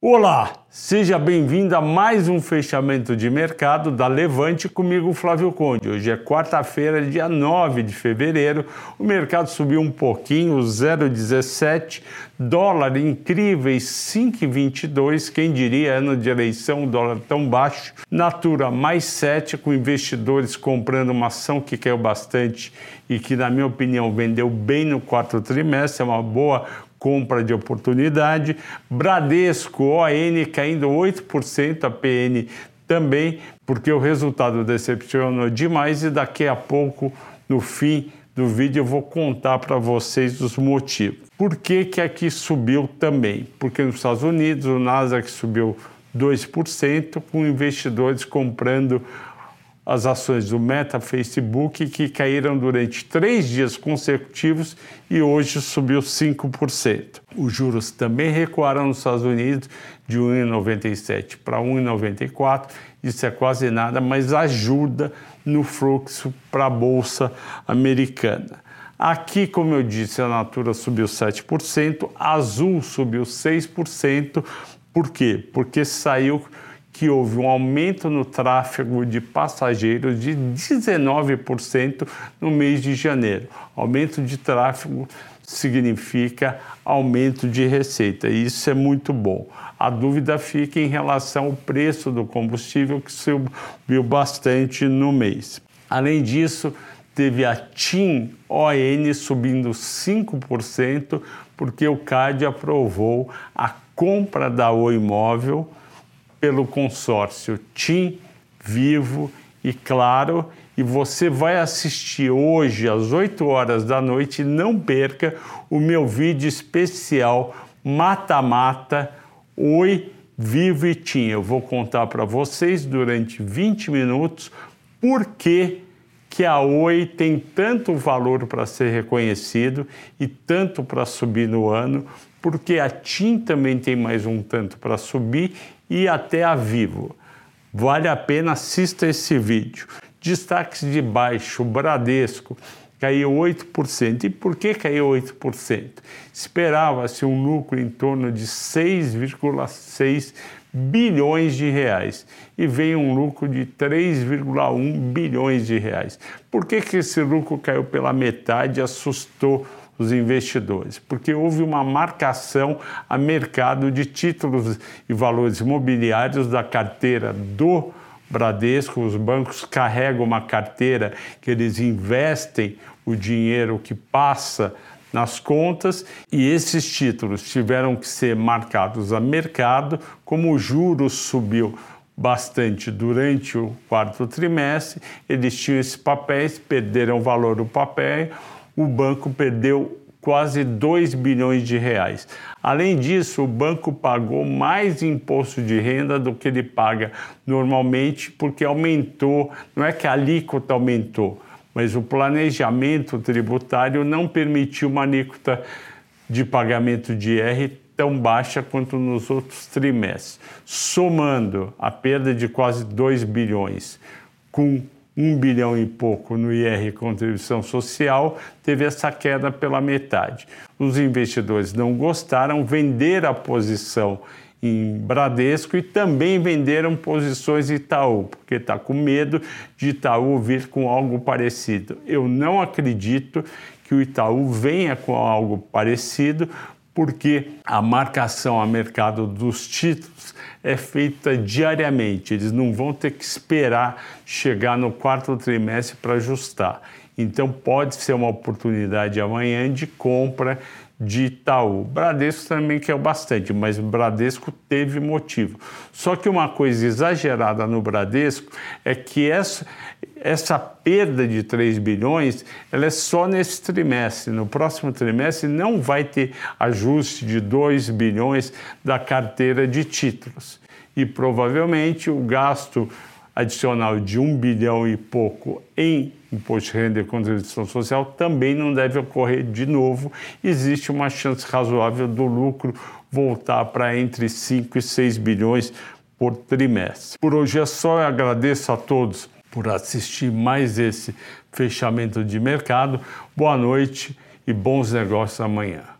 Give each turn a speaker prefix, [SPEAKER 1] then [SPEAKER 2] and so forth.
[SPEAKER 1] Olá, seja bem-vindo a mais um fechamento de mercado da Levante comigo, Flávio Conde. Hoje é quarta-feira, dia 9 de fevereiro. O mercado subiu um pouquinho, 0,17, dólar incríveis 5,22. Quem diria, ano de eleição, dólar tão baixo. Natura mais 7, com investidores comprando uma ação que caiu bastante e que, na minha opinião, vendeu bem no quarto trimestre. É uma boa compra de oportunidade. Bradesco, ON caindo 8%, a PN também, porque o resultado decepcionou demais e daqui a pouco, no fim do vídeo, eu vou contar para vocês os motivos. Por que, que aqui subiu também? Porque nos Estados Unidos o Nasdaq subiu 2%, com investidores comprando as ações do Meta, Facebook, que caíram durante três dias consecutivos e hoje subiu 5%. Os juros também recuaram nos Estados Unidos de 1,97 para 1,94. Isso é quase nada, mas ajuda no fluxo para a Bolsa Americana. Aqui, como eu disse, a Natura subiu 7%, a Azul subiu 6%. Por quê? Porque saiu que houve um aumento no tráfego de passageiros de 19% no mês de janeiro. Aumento de tráfego significa aumento de receita, e isso é muito bom. A dúvida fica em relação ao preço do combustível, que subiu bastante no mês. Além disso, teve a TIM ON subindo 5%, porque o CAD aprovou a compra da O Imóvel pelo consórcio TIM, Vivo e Claro. E você vai assistir hoje às 8 horas da noite. Não perca o meu vídeo especial Mata Mata Oi Vivo e TIM. Eu vou contar para vocês durante 20 minutos por que que a Oi tem tanto valor para ser reconhecido e tanto para subir no ano, porque a TIM também tem mais um tanto para subir e até a Vivo. Vale a pena assista esse vídeo. Destaques de baixo, Bradesco caiu 8%. E por que caiu 8%? Esperava-se um lucro em torno de 6,6 bilhões de reais e veio um lucro de 3,1 bilhões de reais. Por que, que esse lucro caiu pela metade e assustou os investidores, porque houve uma marcação a mercado de títulos e valores imobiliários da carteira do Bradesco. Os bancos carregam uma carteira que eles investem o dinheiro que passa nas contas e esses títulos tiveram que ser marcados a mercado, como o juros subiu bastante durante o quarto trimestre, eles tinham esses papéis, perderam o valor do papel, o banco perdeu quase 2 bilhões de reais. Além disso, o banco pagou mais imposto de renda do que ele paga normalmente, porque aumentou, não é que a alíquota aumentou, mas o planejamento tributário não permitiu uma alíquota de pagamento de IR tão baixa quanto nos outros trimestres. Somando a perda de quase 2 bilhões com um bilhão e pouco no IR contribuição social, teve essa queda pela metade. Os investidores não gostaram, venderam a posição em Bradesco e também venderam posições Itaú, porque está com medo de Itaú vir com algo parecido. Eu não acredito que o Itaú venha com algo parecido, porque a marcação a mercado dos títulos é feita diariamente. Eles não vão ter que esperar chegar no quarto trimestre para ajustar. Então pode ser uma oportunidade amanhã de compra de Itaú. Bradesco também quer bastante, mas o Bradesco teve motivo. Só que uma coisa exagerada no Bradesco é que essa, essa perda de 3 bilhões ela é só nesse trimestre. No próximo trimestre não vai ter ajuste de 2 bilhões da carteira de títulos. E provavelmente o gasto adicional de um bilhão e pouco em imposto de renda e contribuição social também não deve ocorrer de novo. Existe uma chance razoável do lucro voltar para entre 5 e 6 bilhões por trimestre. Por hoje é só, eu agradeço a todos por assistir mais esse fechamento de mercado. Boa noite e bons negócios amanhã.